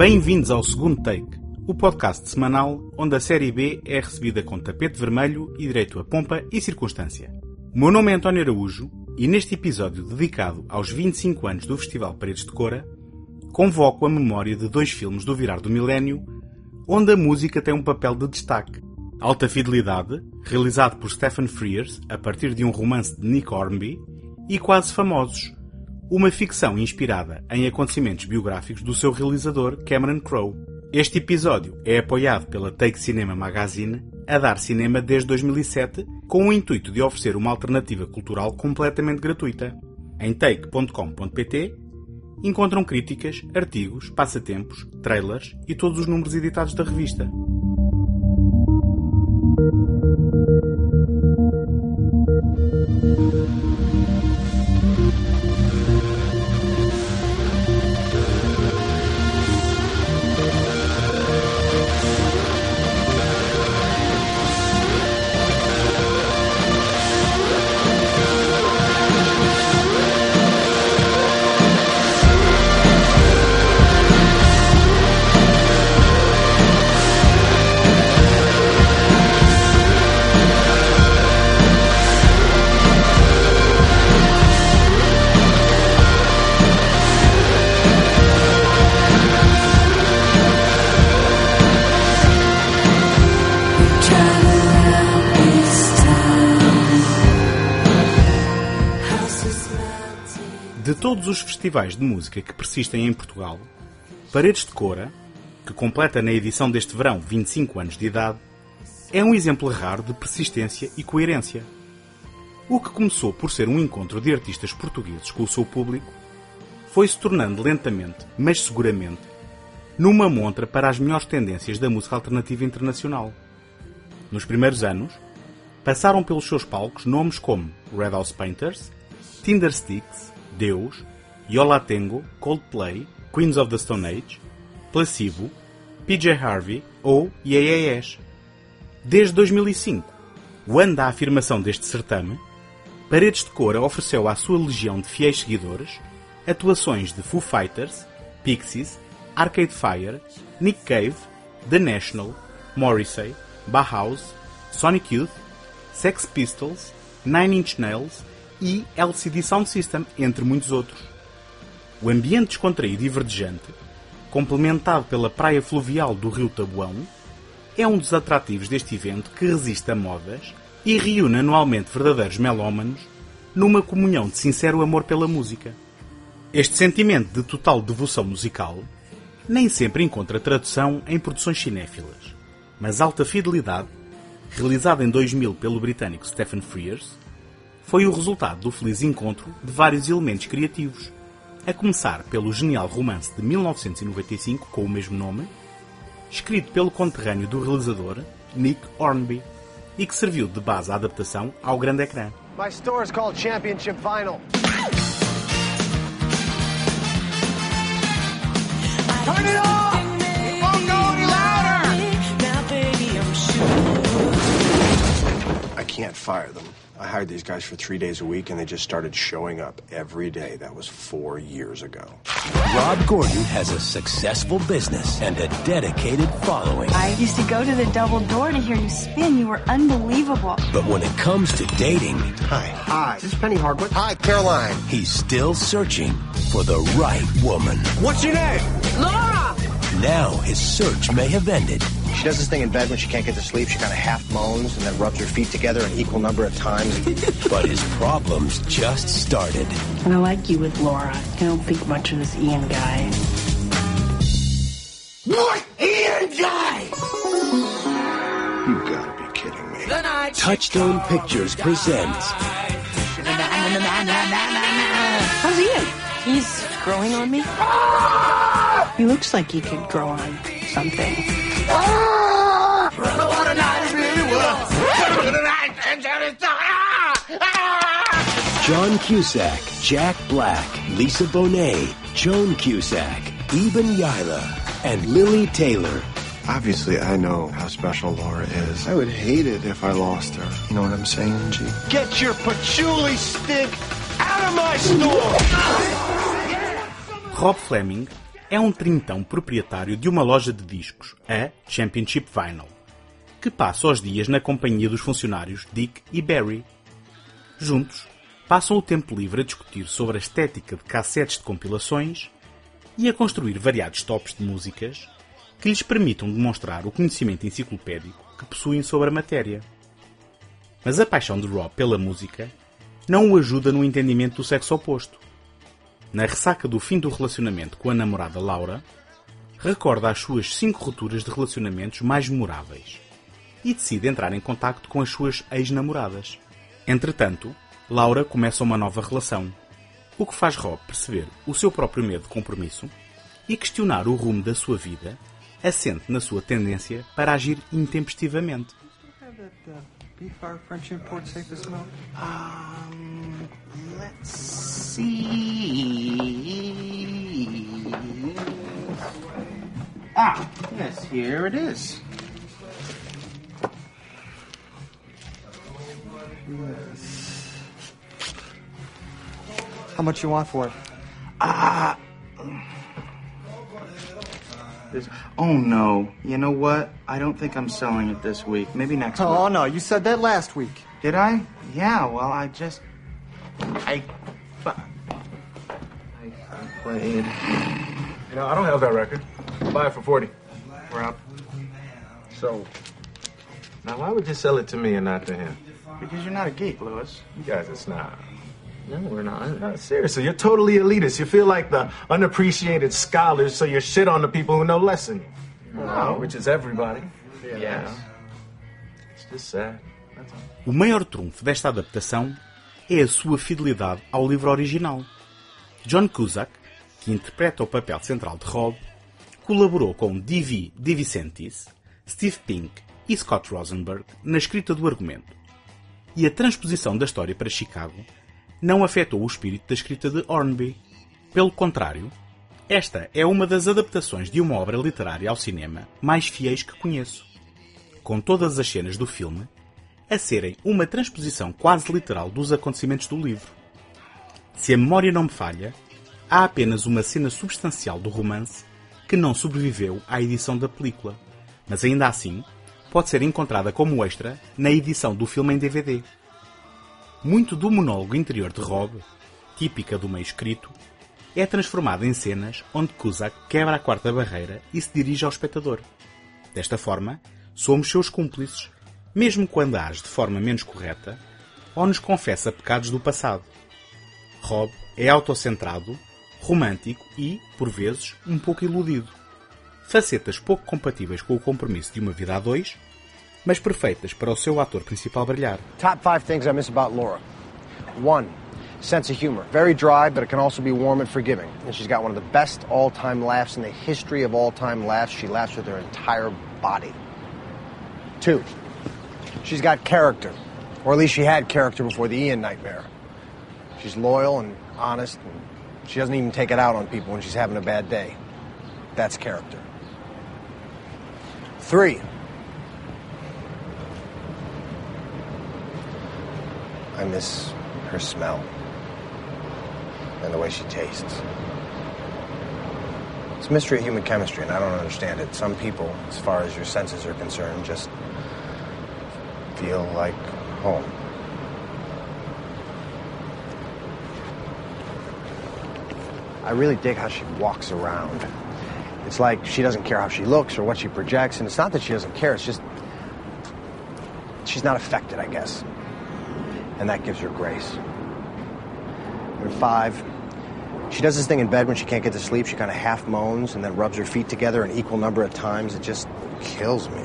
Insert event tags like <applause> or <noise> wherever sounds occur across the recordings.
Bem-vindos ao segundo take, o podcast semanal onde a série B é recebida com tapete vermelho e direito a pompa e circunstância. O meu nome é António Araújo e neste episódio dedicado aos 25 anos do Festival Paredes de Cora, convoco a memória de dois filmes do virar do milénio onde a música tem um papel de destaque. Alta Fidelidade, realizado por Stephen Frears a partir de um romance de Nick Hornby, e Quase Famosos, uma ficção inspirada em acontecimentos biográficos do seu realizador Cameron Crowe. Este episódio é apoiado pela Take Cinema Magazine, a dar cinema desde 2007, com o intuito de oferecer uma alternativa cultural completamente gratuita. Em take.com.pt encontram críticas, artigos, passatempos, trailers e todos os números editados da revista. Festivais de música que persistem em Portugal, Paredes de Cora, que completa na edição deste verão 25 anos de idade, é um exemplo raro de persistência e coerência. O que começou por ser um encontro de artistas portugueses com o seu público foi se tornando lentamente, mas seguramente, numa montra para as melhores tendências da música alternativa internacional. Nos primeiros anos, passaram pelos seus palcos nomes como Red House Painters, Tinder Sticks, Deus, Yola Tengo, Coldplay, Queens of the Stone Age, Placebo, PJ Harvey ou Yes. Desde 2005, o ano da afirmação deste certame, Paredes de Cora ofereceu à sua legião de fiéis seguidores atuações de Foo Fighters, Pixies, Arcade Fire, Nick Cave, The National, Morrissey, Bauhaus, Sonic Youth, Sex Pistols, Nine Inch Nails e LCD Sound System, entre muitos outros. O ambiente descontraído e verdejante, complementado pela praia fluvial do rio Tabuão, é um dos atrativos deste evento que resiste a modas e reúne anualmente verdadeiros melómanos numa comunhão de sincero amor pela música. Este sentimento de total devoção musical nem sempre encontra tradução em produções cinéfilas, mas Alta Fidelidade, realizada em 2000 pelo britânico Stephen Frears, foi o resultado do feliz encontro de vários elementos criativos, a começar pelo genial romance de 1995 com o mesmo nome, escrito pelo conterrâneo do realizador Nick Hornby e que serviu de base à adaptação ao grande ecrã. My store is called Championship Vinyl. Turn it! I can't fire them. I hired these guys for three days a week, and they just started showing up every day. That was four years ago. Rob Gordon has a successful business and a dedicated following. I used to go to the double door to hear you spin. You were unbelievable. But when it comes to dating, Hi. Hi, this is Penny Hardwood. Hi, Caroline. he's still searching for the right woman. What's your name? Laura. Now his search may have ended, She does this thing in bed when she can't get to sleep. She kind of half moans and then rubs her feet together an equal number of times. <laughs> but his problems just started. I like you with Laura. I don't think much of this Ian guy. what? Ian guy? You gotta be kidding me. Touchstone Pictures presents How's Ian? He's growing on me. He looks like he could grow on something. John Cusack, Jack Black, Lisa Bonet, Joan Cusack, Eben Yila, and Lily Taylor. Obviously, I know how special Laura is. I would hate it if I lost her. You know what I'm saying, G? Get your patchouli stink out of my store! Rob Fleming, é um trintão proprietário de uma loja de discos, a Championship Vinyl, que passa os dias na companhia dos funcionários Dick e Barry. Juntos, passam o tempo livre a discutir sobre a estética de cassetes de compilações e a construir variados tops de músicas que lhes permitam demonstrar o conhecimento enciclopédico que possuem sobre a matéria. Mas a paixão de Rob pela música não o ajuda no entendimento do sexo oposto. Na ressaca do fim do relacionamento com a namorada Laura, recorda as suas cinco rupturas de relacionamentos mais memoráveis e decide entrar em contacto com as suas ex-namoradas. Entretanto, Laura começa uma nova relação, o que faz Rob perceber o seu próprio medo de compromisso e questionar o rumo da sua vida, assente na sua tendência para agir intempestivamente. Beef our French import safe to smoke? Um, let's see. Ah, yes, here it is. How much you want for it? Ah. This, oh no. You know what? I don't think I'm selling it this week. Maybe next week. Oh week. no, you said that last week. Did I? Yeah, well, I just. I. I, I played. You know, I don't have that record. Buy it for 40. We're up. So, now why would you sell it to me and not to him? Because you're not a geek, Lewis. You guys are snobs. No, we're not. No, seriously, you're totally elitist. You feel like the unappreciated scholars, so you shit on the people who know less than you. No. Which is everybody. Yes. It's just sad. O maior trunfo desta adaptação é a sua fidelidade ao livro original. John Cusack, que interpreta o papel central de Rob, colaborou com D.V. DeVicentis, Steve Pink e Scott Rosenberg na escrita do argumento. E a transposição da história para Chicago não afetou o espírito da escrita de Hornby. Pelo contrário, esta é uma das adaptações de uma obra literária ao cinema mais fiéis que conheço. Com todas as cenas do filme a serem uma transposição quase literal dos acontecimentos do livro. Se a memória não me falha, há apenas uma cena substancial do romance que não sobreviveu à edição da película, mas ainda assim pode ser encontrada como extra na edição do filme em DVD. Muito do monólogo interior de Rob, típica do meio escrito, é transformado em cenas onde Cusack quebra a quarta barreira e se dirige ao espectador. Desta forma, somos seus cúmplices, mesmo quando age de forma menos correta ou nos confessa pecados do passado. Rob é autocentrado, romântico e, por vezes, um pouco iludido. Facetas pouco compatíveis com o compromisso de uma vida a dois, mas perfeitas para o seu ator principal brilhar. Top five things I miss about Laura. One, sense of humor. Very dry, but it can also be warm and forgiving. And she's got one of the best all time laughs in the history of all time laughs. She laughs with her entire body. Two, she's got character. Or at least she had character before the Ian nightmare. She's loyal and honest, and she doesn't even take it out on people when she's having a bad day. That's character. Three, I miss her smell and the way she tastes. It's a mystery of human chemistry, and I don't understand it. Some people, as far as your senses are concerned, just feel like home. I really dig how she walks around. It's like she doesn't care how she looks or what she projects, and it's not that she doesn't care, it's just she's not affected, I guess and that gives her grace. Number five, she does this thing in bed when she can't get to sleep. She kind of half moans and then rubs her feet together an equal number of times. It just kills me.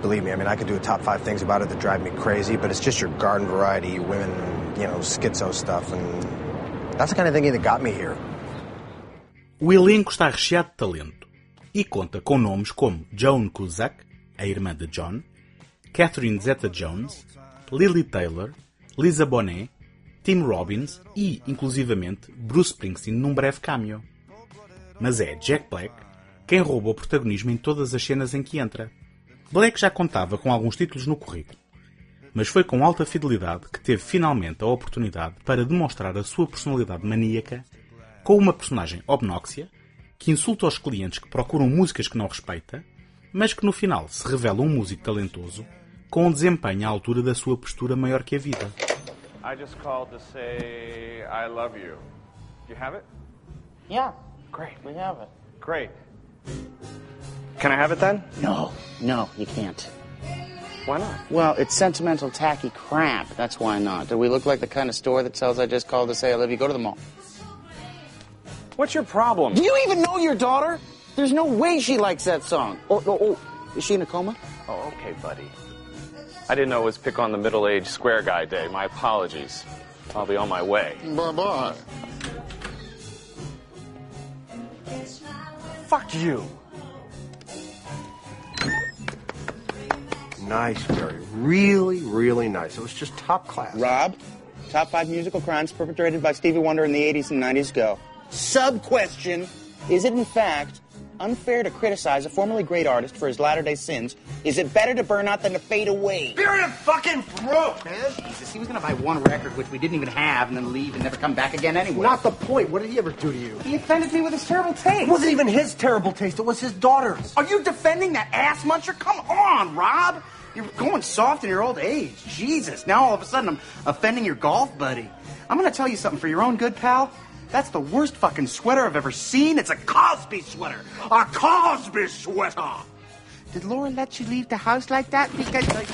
Believe me, I mean, I could do a top five things about it that drive me crazy, but it's just your garden variety, women, you know, schizo stuff, and that's the kind of thing that got me here. O elenco está recheado de talento e conta com nomes como Joan Cusack, a irmã de John, Catherine Zeta-Jones, Lily Taylor, Lisa Bonet, Tim Robbins e, inclusivamente, Bruce Springsteen num breve cameo. Mas é Jack Black quem rouba o protagonismo em todas as cenas em que entra. Black já contava com alguns títulos no currículo, mas foi com alta fidelidade que teve finalmente a oportunidade para demonstrar a sua personalidade maníaca com uma personagem obnóxia que insulta os clientes que procuram músicas que não respeita, mas que no final se revela um músico talentoso com um desempenho à altura da sua postura maior que a vida. I just called to say I love you. Do you have it? Yeah. Great. We have it. Great. Can I have it then? No, no, you can't. Why not? Well, it's sentimental, tacky crap. That's why not. Do we look like the kind of store that sells I just called to say I love you? Go to the mall. What's your problem? Do you even know your daughter? There's no way she likes that song. Oh, oh, oh. Is she in a coma? Oh, okay, buddy. I didn't know it was pick on the middle-aged square guy day. My apologies. I'll be on my way. Bye-bye. Fuck you. Nice, Barry. Really, really nice. It was just top class. Rob, top five musical crimes perpetrated by Stevie Wonder in the 80s and 90s go. Sub question Is it in fact unfair to criticize a formerly great artist for his latter day sins? Is it better to burn out than to fade away? You're in a fucking throat, man! Jesus, he was gonna buy one record, which we didn't even have, and then leave and never come back again anyway. Not the point. What did he ever do to you? He offended me with his terrible taste. It wasn't even his terrible taste. It was his daughter's. Are you defending that ass muncher? Come on, Rob. You're going soft in your old age. Jesus. Now all of a sudden I'm offending your golf buddy. I'm gonna tell you something for your own good, pal. That's the worst fucking sweater I've ever seen. It's a Cosby sweater. A Cosby sweater. Did Laura let you leave the house like that? Because like,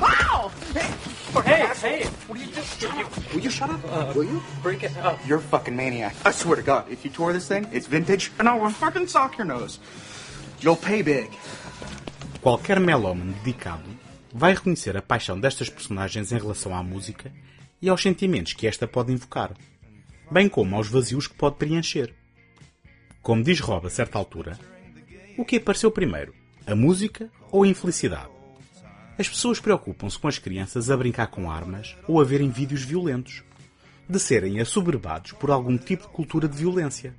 wow! <laughs> Hey, hey, what are you doing? Will you shut up? Will you? Break it up. You're a fucking maniac. I swear to God, if you tore this thing, it's vintage, and I will fucking sock your nose. You'll pay big. Qualquer melómano dedicado vai reconhecer a paixão destas personagens em relação à música e aos sentimentos que esta pode invocar, bem como aos vazios que pode preencher. Como diz Rob a certa altura, o que apareceu primeiro, a música ou a infelicidade? As pessoas preocupam-se com as crianças a brincar com armas ou a verem vídeos violentos, de serem assoberbados por algum tipo de cultura de violência.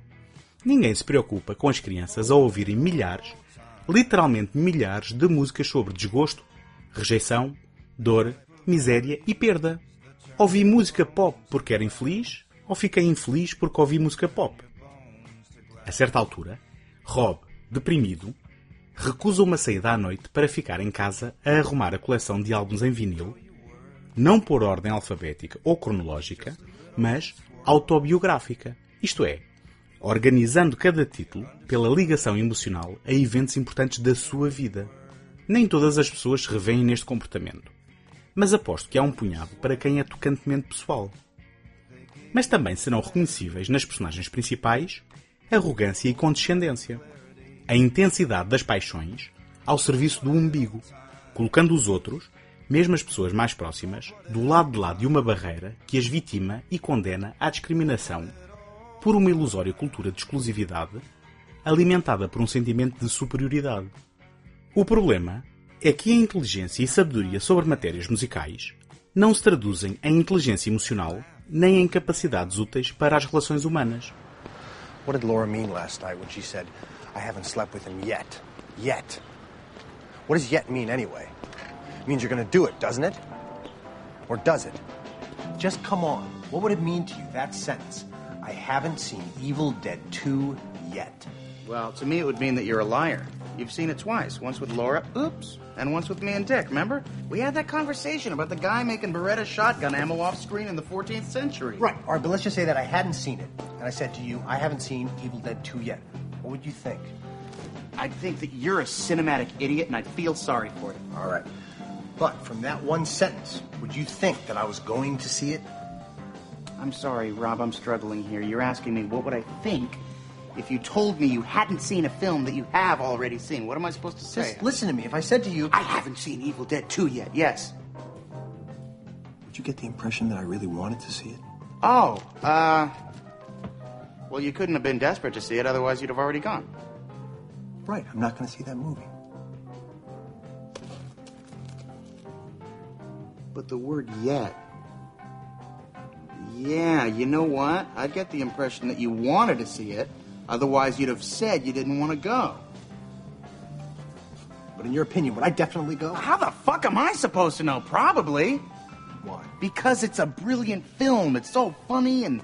Ninguém se preocupa com as crianças a ouvirem milhares, literalmente milhares, de músicas sobre desgosto, rejeição, dor, miséria e perda. Ouvi música pop porque era infeliz ou fiquei infeliz porque ouvi música pop? A certa altura, Rob, deprimido, recusa uma saída à noite para ficar em casa a arrumar a coleção de álbuns em vinil, não por ordem alfabética ou cronológica, mas autobiográfica, isto é, organizando cada título pela ligação emocional a eventos importantes da sua vida. Nem todas as pessoas se revêem neste comportamento, mas aposto que há um punhado para quem é tocantemente pessoal. Mas também serão reconhecíveis nas personagens principais arrogância e condescendência, a intensidade das paixões ao serviço do umbigo, colocando os outros, mesmo as pessoas mais próximas, do lado de lá de uma barreira que as vitima e condena à discriminação por uma ilusória cultura de exclusividade alimentada por um sentimento de superioridade. O problema é que a inteligência e sabedoria sobre matérias musicais não se traduzem em inteligência emocional nem em capacidades úteis para as relações humanas. What did Laura mean last night when she said, I haven't slept with him yet? Yet. What does yet mean anyway? It means you're gonna do it, doesn't it? Or does it? Just come on. What would it mean to you, that sentence? I haven't seen Evil Dead 2 yet. Well, to me, it would mean that you're a liar. You've seen it twice. Once with Laura, oops, and once with me and Dick, remember? We had that conversation about the guy making Beretta shotgun ammo off screen in the 14th century. Right, all right, but let's just say that I hadn't seen it. And I said to you, I haven't seen Evil Dead 2 yet. What would you think? I'd think that you're a cinematic idiot, and I'd feel sorry for you. All right. But from that one sentence, would you think that I was going to see it? I'm sorry, Rob, I'm struggling here. You're asking me what would I think if you told me you hadn't seen a film that you have already seen. What am I supposed to say? Just listen to me. If I said to you, I haven't seen Evil Dead 2 yet, yes. Would you get the impression that I really wanted to see it? Oh, uh. Well, you couldn't have been desperate to see it, otherwise, you'd have already gone. Right, I'm not going to see that movie. But the word yet. Yeah, you know what? I get the impression that you wanted to see it, otherwise, you'd have said you didn't want to go. but in your opinion, would I definitely go? How the fuck am I supposed to know? Probably. Why? Because it's a brilliant film. It's so funny and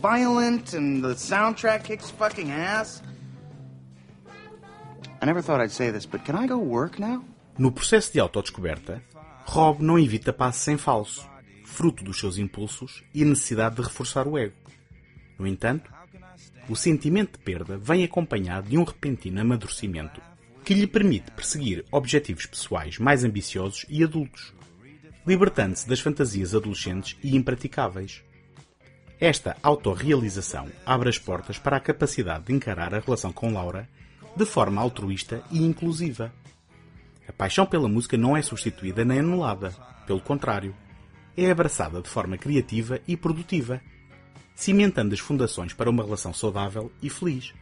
violent and the soundtrack kicks fucking ass. I never thought I'd say this, but can I go work now? No processo de autodescoberta, Rob não evita passos sem falso, fruto dos seus impulsos e a necessidade de reforçar o ego. No entanto, o sentimento de perda vem acompanhado de um repentino amadurecimento que lhe permite perseguir objetivos pessoais mais ambiciosos e adultos, libertando-se das fantasias adolescentes e impraticáveis. Esta autorrealização abre as portas para a capacidade de encarar a relação com Laura de forma altruísta e inclusiva. A paixão pela música não é substituída nem anulada, pelo contrário, é abraçada de forma criativa e produtiva, cimentando as fundações para uma relação saudável e feliz,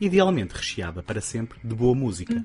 idealmente recheada para sempre de boa música.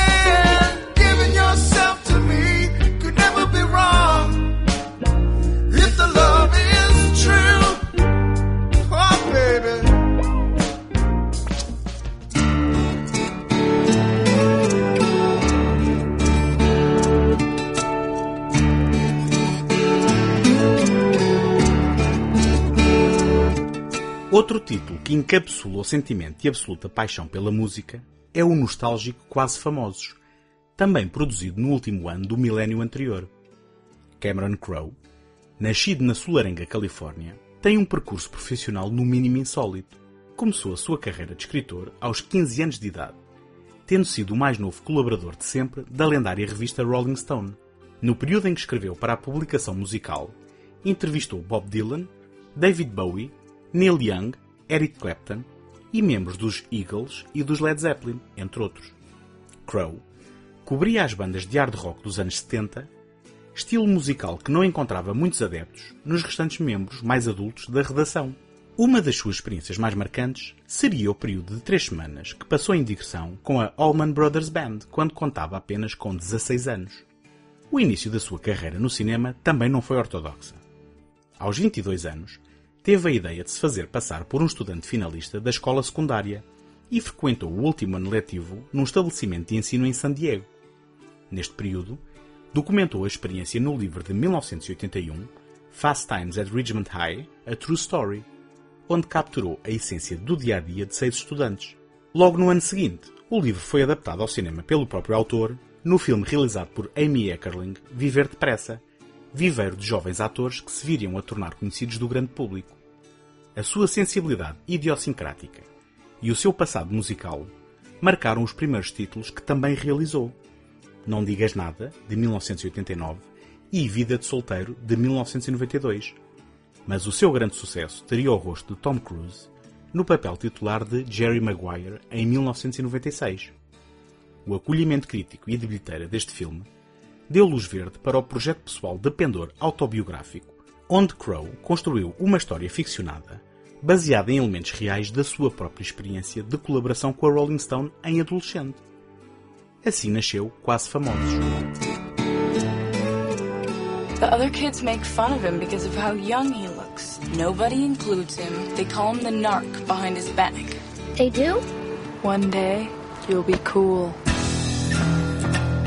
Outro título que encapsula o sentimento de absoluta paixão pela música é o nostálgico Quase Famosos, também produzido no último ano do milénio anterior. Cameron Crowe, nascido na Sularenga, Califórnia, tem um percurso profissional no mínimo insólito. Começou a sua carreira de escritor aos 15 anos de idade, tendo sido o mais novo colaborador de sempre da lendária revista Rolling Stone. No período em que escreveu para a publicação musical, entrevistou Bob Dylan, David Bowie, Neil Young, Eric Clapton e membros dos Eagles e dos Led Zeppelin, entre outros. Crow cobria as bandas de hard rock dos anos 70, estilo musical que não encontrava muitos adeptos nos restantes membros mais adultos da redação. Uma das suas experiências mais marcantes seria o período de três semanas que passou em digressão com a Allman Brothers Band quando contava apenas com 16 anos. O início da sua carreira no cinema também não foi ortodoxa. Aos 22 anos, teve a ideia de se fazer passar por um estudante finalista da escola secundária e frequentou o último ano letivo num estabelecimento de ensino em San Diego. Neste período, documentou a experiência no livro de 1981 Fast Times at Ridgemont High, A True Story, onde capturou a essência do dia a dia de seis estudantes. Logo no ano seguinte, o livro foi adaptado ao cinema pelo próprio autor no filme realizado por Amy Eckerling, Viver Depressa, viveiro de jovens atores que se viriam a tornar conhecidos do grande público. A sua sensibilidade idiosincrática e o seu passado musical marcaram os primeiros títulos que também realizou. Não Digas Nada, de 1989, e Vida de Solteiro, de 1992. Mas o seu grande sucesso teria o rosto de Tom Cruise no papel titular de Jerry Maguire em 1996. O acolhimento crítico e de bilheteira deste filme deu luz verde para o projeto pessoal de pendor autobiográfico, onde Crow construiu uma história ficcionada baseada em elementos reais da sua própria experiência de colaboração com a Rolling Stone em adolescente. Assim nasceu Quase Famosos. The other kids make fun of him because of how young he looks. Nobody includes him. They call him the narc behind his back. They do? One day, you'll be cool.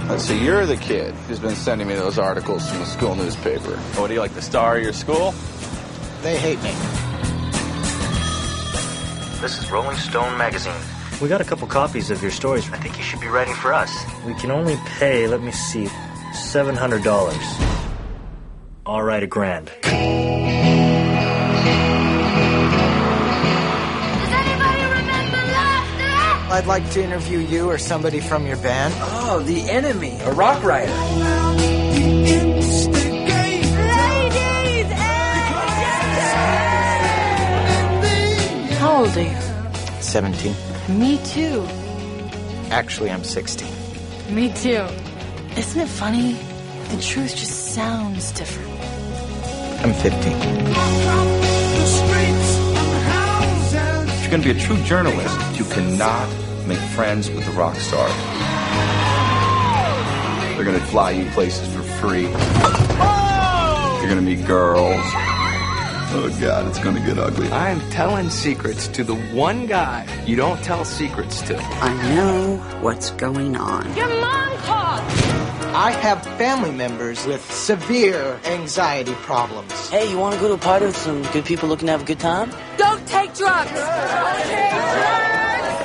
Let's see, you're the kid who's been sending me those articles from the school newspaper. What, do you like the star of your school? They hate me. This is Rolling Stone magazine. We got a couple copies of your stories. I think you should be writing for us. We can only pay, let me see, $700. I'll write a grand. I'd like to interview you or somebody from your band. Oh, the enemy, a rock writer. How old are you? 17. Me too. Actually, I'm 16. Me too. Isn't it funny? The truth just sounds different. I'm 15. If you're going to be a true journalist, you cannot make friends with the rock star. They're going to fly you places for free. You're going to meet girls. Oh, God, it's going to get ugly. I'm telling secrets to the one guy you don't tell secrets to. I know what's going on. Your mom called! I have family members with severe anxiety problems. Hey, you want to go to a party with some good people looking to have a good time? Don't take drugs!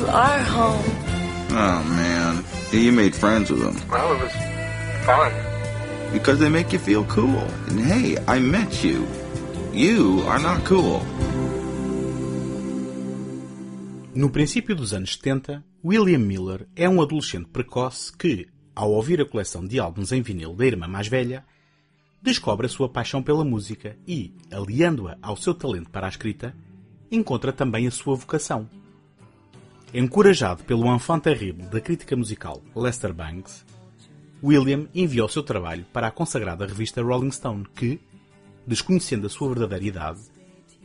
You are home. Oh, man. You made friends with them. Well, it was fun. Because they make you feel cool. And hey, I met you. You are not cool. No princípio dos anos 70, William Miller é um adolescente precoce que, ao ouvir a coleção de álbuns em vinil da irmã mais velha, descobre a sua paixão pela música e, aliando-a ao seu talento para a escrita, encontra também a sua vocação. Encorajado pelo enfant terrible da crítica musical Lester Bangs, William enviou seu trabalho para a consagrada revista Rolling Stone, que, desconhecendo a sua verdadeira idade,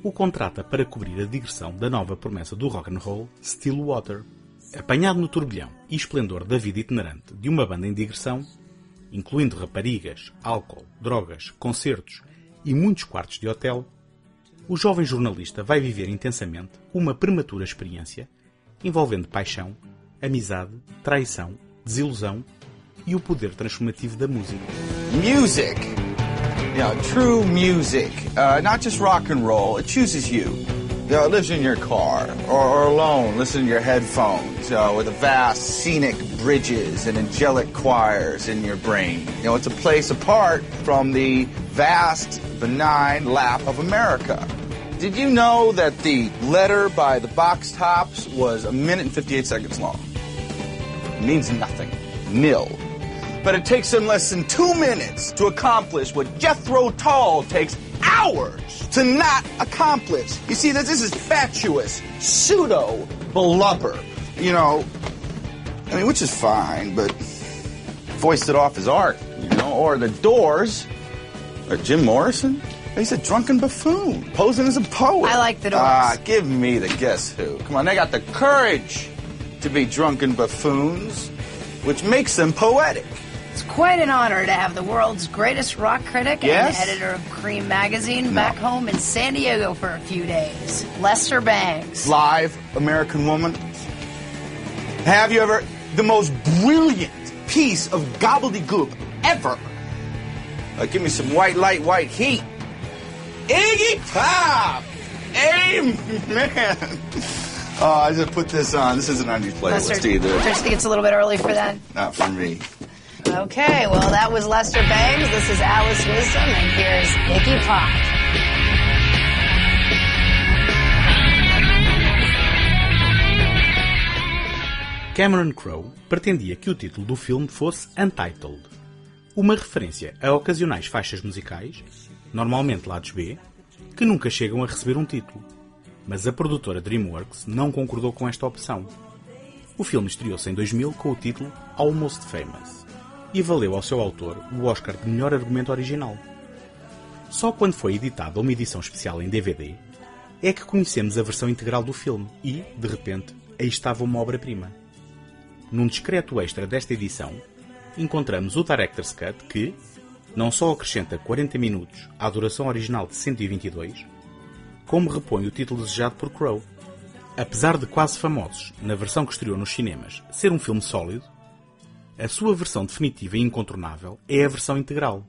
o contrata para cobrir a digressão da nova promessa do rock and roll, Stillwater. Apanhado no turbilhão e esplendor da vida itinerante de uma banda em digressão, incluindo raparigas, álcool, drogas, concertos e muitos quartos de hotel, o jovem jornalista vai viver intensamente uma prematura experiência envolvendo paixão, amizade, traição, desilusão e o poder transformativo da música. Music. You know, true music. Uh, not just rock and roll. It chooses you. You know, it lives in your car or, or alone, listening to your headphones, you know, with the vast scenic bridges and angelic choirs in your brain. You know, it's a place apart from the vast, benign lap of America. Did you know that the letter by the box tops was a minute and 58 seconds long? It means nothing. Nil. But it takes them less than two minutes to accomplish what Jethro Tull takes hours to not accomplish. You see, this, is fatuous, pseudo blubber. You know, I mean, which is fine, but voiced it off as art, you know, or the doors, or Jim Morrison. He's a drunken buffoon, posing as a poet. I like the Doors. Ah, give me the guess who. Come on, they got the courage to be drunken buffoons, which makes them poetic. It's quite an honor to have the world's greatest rock critic Yes? and editor of Cream magazine back home in San Diego for a few days. Lester Bangs. Live American Woman. Have you ever the most brilliant piece of gobbledygook ever? Uh, give me some white light, white heat. Iggy Pop! Amen! Oh, I just put this on. This isn't on your playlist Lester, either. don't you think it's a little bit early for that? Not for me. Okay, well, that was Lester Bangs. This is Alice Wisdom, and here's Iggy Pop. Cameron Crowe pretendia que o título do filme fosse Untitled, uma referência a ocasionais faixas musicais, normalmente lados B, que nunca chegam a receber um título. Mas a produtora DreamWorks não concordou com esta opção. O filme estreou-se em 2000 com o título Almost Famous e valeu ao seu autor o Oscar de melhor argumento original. Só quando foi editada uma edição especial em DVD é que conhecemos a versão integral do filme e, de repente, aí estava uma obra-prima. Num discreto extra desta edição, encontramos o Director's Cut que, não só acrescenta 40 minutos à duração original de 122, como repõe o título desejado por Crow. Apesar de quase famosos, na versão que estreou nos cinemas, ser um filme sólido, a sua versão definitiva e incontornável é a versão integral.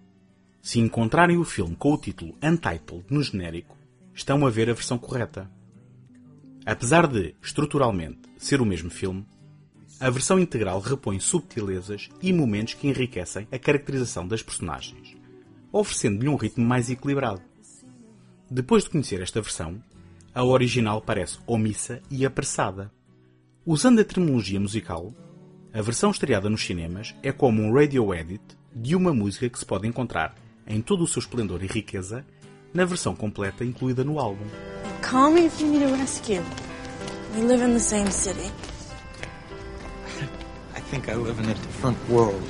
Se encontrarem o filme com o título Untitled no genérico, estão a ver a versão correta. Apesar de, estruturalmente, ser o mesmo filme, a versão integral repõe subtilezas e momentos que enriquecem a caracterização das personagens, oferecendo-lhe um ritmo mais equilibrado. Depois de conhecer esta versão, a original parece omissa e apressada. Usando a terminologia musical, a versão estreada nos cinemas é como um radio edit de uma música que se pode encontrar em todo o seu esplendor e riqueza na versão completa incluída no álbum. Call me if you need a rescue. We live in the same city. I think I live in a different world.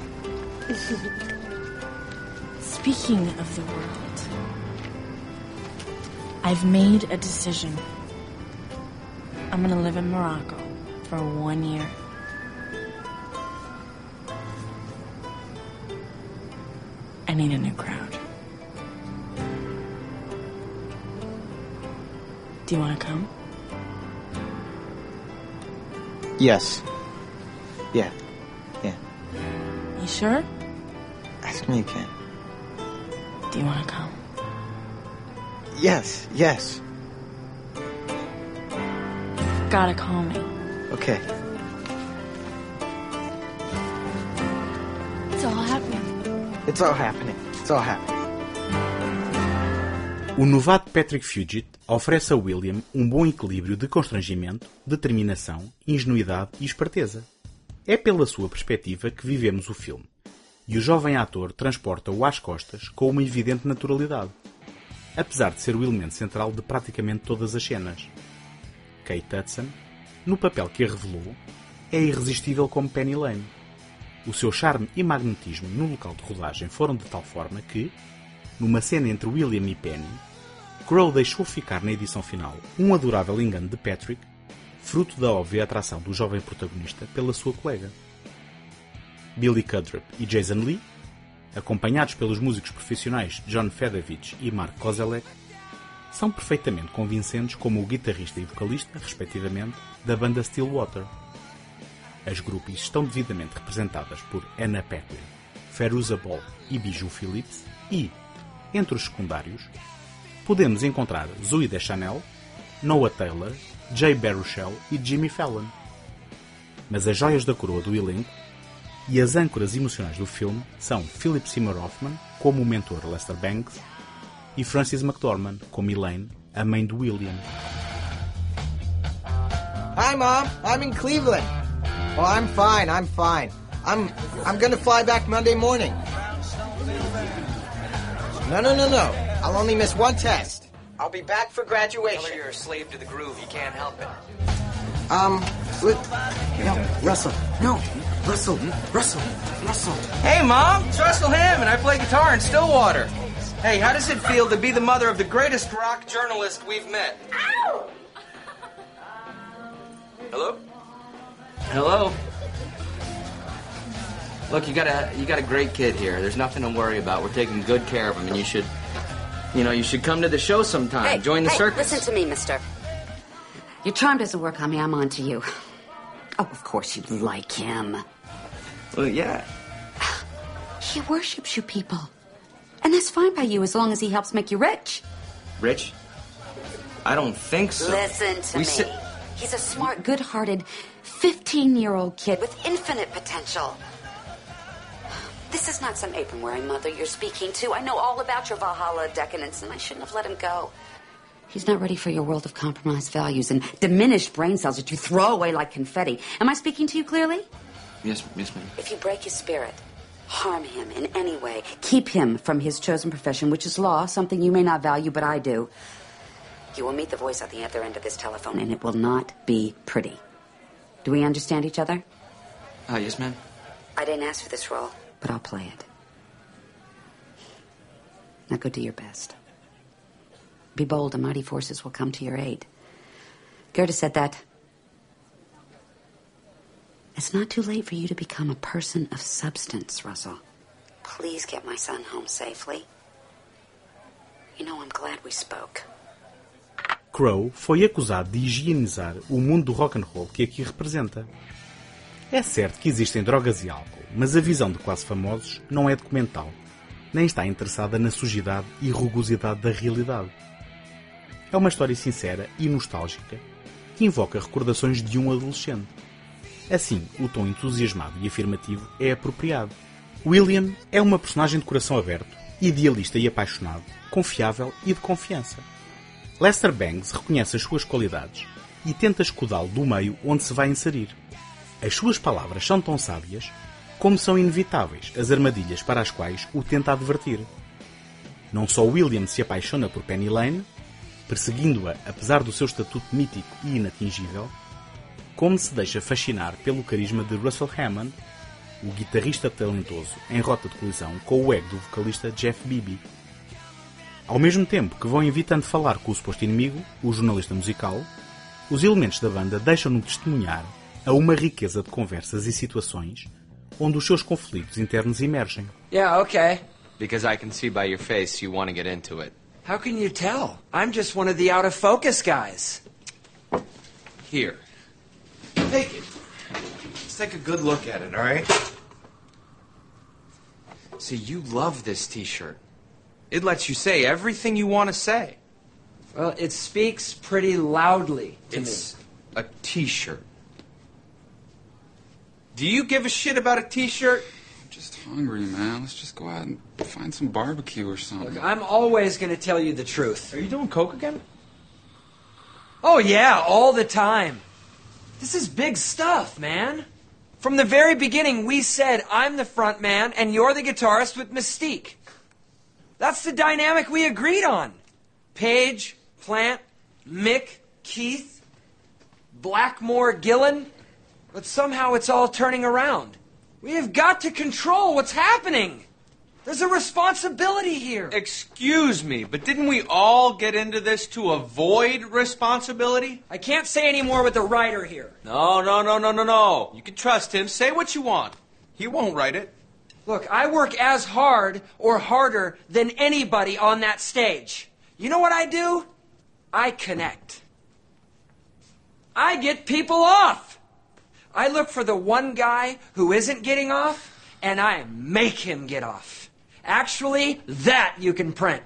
<laughs> Speaking of the world, I've made a decision. I'm gonna live in Morocco for one year. I need a new crowd. Do you want to come? Yes. Yeah. Yeah. You sure? Ask me again. Do you want to come? Yes. Yes. Gotta call me. Okay. It's all happening. It's all happening. It's all happening. O novato Patrick Fugit oferece a William um bom equilíbrio de constrangimento, determinação, ingenuidade e esperteza. É pela sua perspectiva que vivemos o filme, e o jovem ator transporta-o às costas com uma evidente naturalidade, apesar de ser o elemento central de praticamente todas as cenas. Kate Hudson, no papel que a revelou, é irresistível como Penny Lane. O seu charme e magnetismo no local de rodagem foram de tal forma que, numa cena entre William e Penny, Crow deixou ficar na edição final um adorável engano de Patrick, fruto da óbvia atração do jovem protagonista pela sua colega. Billy Cudrup e Jason Lee, acompanhados pelos músicos profissionais John Fedovich e Mark Kozelek, são perfeitamente convincentes como o guitarrista e vocalista, respectivamente, da banda Stillwater. As groupies estão devidamente representadas por Anna Paquin, Feruza Ball e Bijou Phillips e, entre os secundários, podemos encontrar Zooey Deschanel, Noah Taylor, Jay Baruchel e Jimmy Fallon. Mas as joias da coroa do elenco e as âncoras emocionais do filme são Philip Seymour Hoffman, como o mentor Lester Banks, e Frances McDormand, como Elaine, a mãe de William. Hi, Mom. I'm in Cleveland. Oh, I'm fine. I'm fine. I'm I'm gonna fly back Monday morning. No, no, no, no. I'll only miss one test. I'll be back for graduation. Tell her you're a slave to the groove. You can't help it. Um, with, No, Russell. No, Russell. Russell. Russell. Hey, Mom, it's Russell Hammond. I play guitar in Stillwater. Hey, how does it feel to be the mother of the greatest rock journalist we've met? Ow! Hello? Hello? Look, you got a you got a great kid here. There's nothing to worry about. We're taking good care of him, and you should, you know, you should come to the show sometime. Hey, Join the hey, circus. Listen to me, mister. Your charm doesn't work on me. I'm on to you. Oh, of course you like him. Well, yeah. He worships you people. And that's fine by you as long as he helps make you rich. Rich? I don't think so. Listen to we me. sit- He's a smart, good hearted, 15 year old kid with infinite potential. This is not some apron wearing mother you're speaking to. I know all about your Valhalla decadence, and I shouldn't have let him go. He's not ready for your world of compromised values and diminished brain cells that you throw away like confetti. Am I speaking to you clearly? Yes, yes, ma'am. If you break his spirit, harm him in any way, keep him from his chosen profession, which is law, something you may not value, but I do, you will meet the voice at the other end of this telephone, and it will not be pretty. Do we understand each other? Oh, yes, ma'am. I didn't ask for this role. But I'll play it. Now go do your best. Be bold, and mighty forces will come to your aid. Goethe said that. It's not too late for you to become a person of substance, Russell. Please get my son home safely. You know, I'm glad we spoke. Crow foi acusado de higienizar o mundo do rock and roll que aqui representa. É certo que existem drogas e álcool, mas a visão de quase famosos não é documental, nem está interessada na sujidade e rugosidade da realidade. É uma história sincera e nostálgica que invoca recordações de um adolescente. Assim, o tom entusiasmado e afirmativo é apropriado. William é uma personagem de coração aberto, idealista e apaixonado, confiável e de confiança. Lester Bangs reconhece as suas qualidades e tenta escudá-lo do meio onde se vai inserir. As suas palavras são tão sábias como são inevitáveis as armadilhas para as quais o tenta advertir. Não só William se apaixona por Penny Lane, perseguindo-a apesar do seu estatuto mítico e inatingível, como se deixa fascinar pelo carisma de Russell Hammond, o guitarrista talentoso em rota de colisão com o ego do vocalista Jeff Beebe. Ao mesmo tempo que vão evitando falar com o suposto inimigo, o jornalista musical, os elementos da banda deixam-no testemunhar a uma riqueza de conversas e situações onde os seus conflitos internos emergem. Yeah, okay. Because I can see by your face you want to get into it. How can you tell? I'm just one of the out of focus guys. Here. Take it. Let's take a good look at it, all right? See, you love this t shirt. It lets you say everything you want to say. Well, it speaks pretty loudly to It's a t shirt. Do you give a shit about a t shirt? I'm just hungry, man. Let's just go out and find some barbecue or something. me. I'm always going to tell you the truth. Are you doing coke again? Oh, yeah, all the time. This is big stuff, man. From the very beginning, we said I'm the front man and you're the guitarist with Mystique. That's the dynamic we agreed on. Page, Plant, Mick, Keith, Blackmore, Gillen. But somehow it's all turning around. We have got to control what's happening. There's a responsibility here. Excuse me, but didn't we all get into this to avoid responsibility? I can't say any more with the writer here. No, no, no, no, no, no. You can trust him. Say what you want. He won't write it. Look, I work as hard or harder than anybody on that stage. You know what I do? I connect. I get people off. I look for the one guy who isn't getting off, and I make him get off. Actually, that you can print.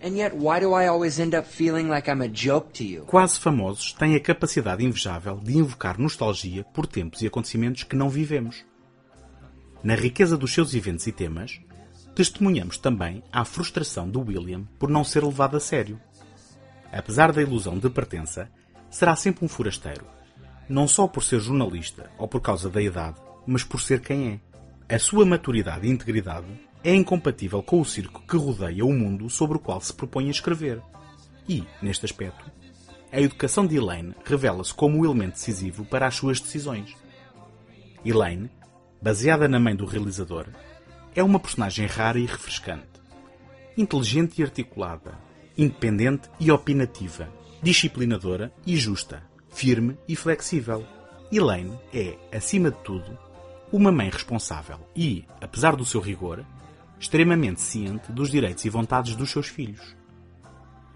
And yet, why do I always end up feeling like I'm a joke to you? Quase famosos têm a capacidade invejável de invocar nostalgia por tempos e acontecimentos que não vivemos. Na riqueza dos seus eventos e temas, testemunhamos também a frustração do William por não ser levado a sério. Apesar da ilusão de pertença, será sempre um forasteiro, não só por ser jornalista ou por causa da idade, mas por ser quem é. A sua maturidade e integridade é incompatível com o circo que rodeia o mundo sobre o qual se propõe a escrever. E, neste aspecto, a educação de Elaine revela-se como o elemento decisivo para as suas decisões. Elaine, baseada na mãe do realizador, é uma personagem rara e refrescante. Inteligente e articulada, independente e opinativa, disciplinadora e justa, firme e flexível. Elaine é, acima de tudo, uma mãe responsável e, apesar do seu rigor, extremamente ciente dos direitos e vontades dos seus filhos.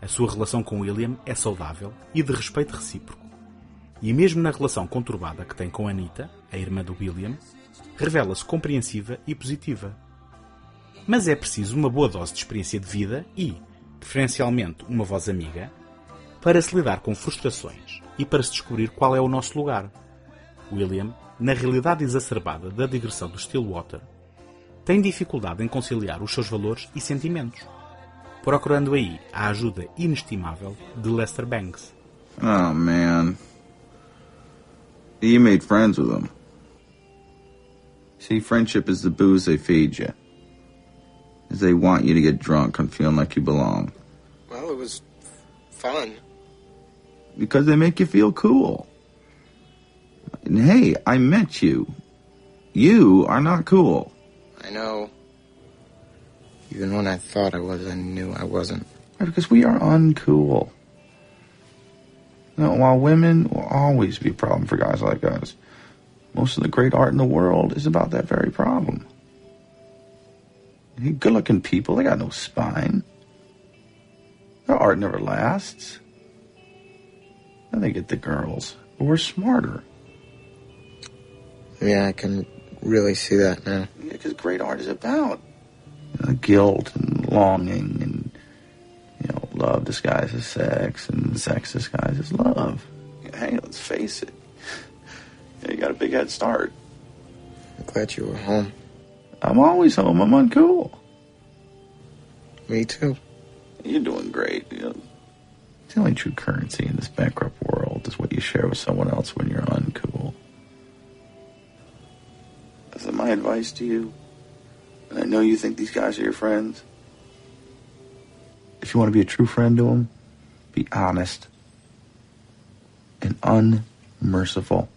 A sua relação com William é saudável e de respeito recíproco. E mesmo na relação conturbada que tem com Anita, a irmã do William, revela-se compreensiva e positiva. Mas é preciso uma boa dose de experiência de vida e, preferencialmente, uma voz amiga, para se lidar com frustrações e para se descobrir qual é o nosso lugar. William, na realidade exacerbada da digressão do Stillwater, tem dificuldade em conciliar os seus valores e sentimentos, procurando aí a ajuda inestimável de Lester Banks. Oh, man. You made friends with them. See, friendship is the booze they feed you. Is they want you to get drunk and feeling like you belong. Well, it was fun. Because they make you feel cool. And hey, I met you. You are not cool. I know. Even when I thought I was, I knew I wasn't. Right, because we are uncool. Now, while women will always be a problem for guys like us, most of the great art in the world is about that very problem. Good looking people, they got no spine. Their art never lasts. And they get the girls. But we're smarter. Yeah, I can really see that now. Because great art is about you know, guilt and longing and you know love disguised as sex and sex disguised as love. Hey, let's face it. Yeah, you got a big head start. I'm glad you were home. I'm always home. I'm uncool. Me too. You're doing great. You know, the only true currency in this bankrupt world is what you share with someone else when you're uncool. That's my advice to you. And I know you think these guys are your friends. If you want to be a true friend to them, be honest and unmerciful.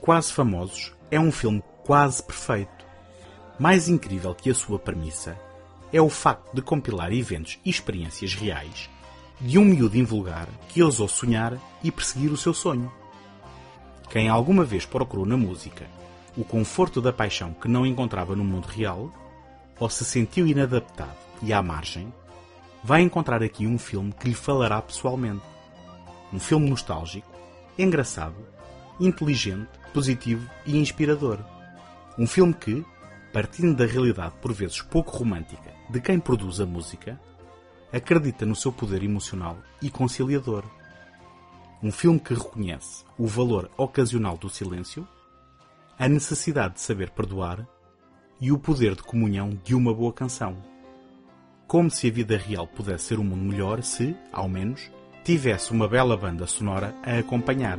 Quase Famosos é um filme quase perfeito. Mais incrível que a sua premissa é o facto de compilar eventos e experiências reais de um miúdo invulgar que ousou sonhar e perseguir o seu sonho. Quem alguma vez procurou na música o conforto da paixão que não encontrava no mundo real, ou se sentiu inadaptado e à margem, vai encontrar aqui um filme que lhe falará pessoalmente. Um filme nostálgico, engraçado, inteligente, positivo e inspirador. Um filme que, partindo da realidade por vezes pouco romântica de quem produz a música, acredita no seu poder emocional e conciliador. Um filme que reconhece o valor ocasional do silêncio, a necessidade de saber perdoar e o poder de comunhão de uma boa canção. Como se a vida real pudesse ser um mundo melhor se, ao menos, tivesse uma bela banda sonora a acompanhar.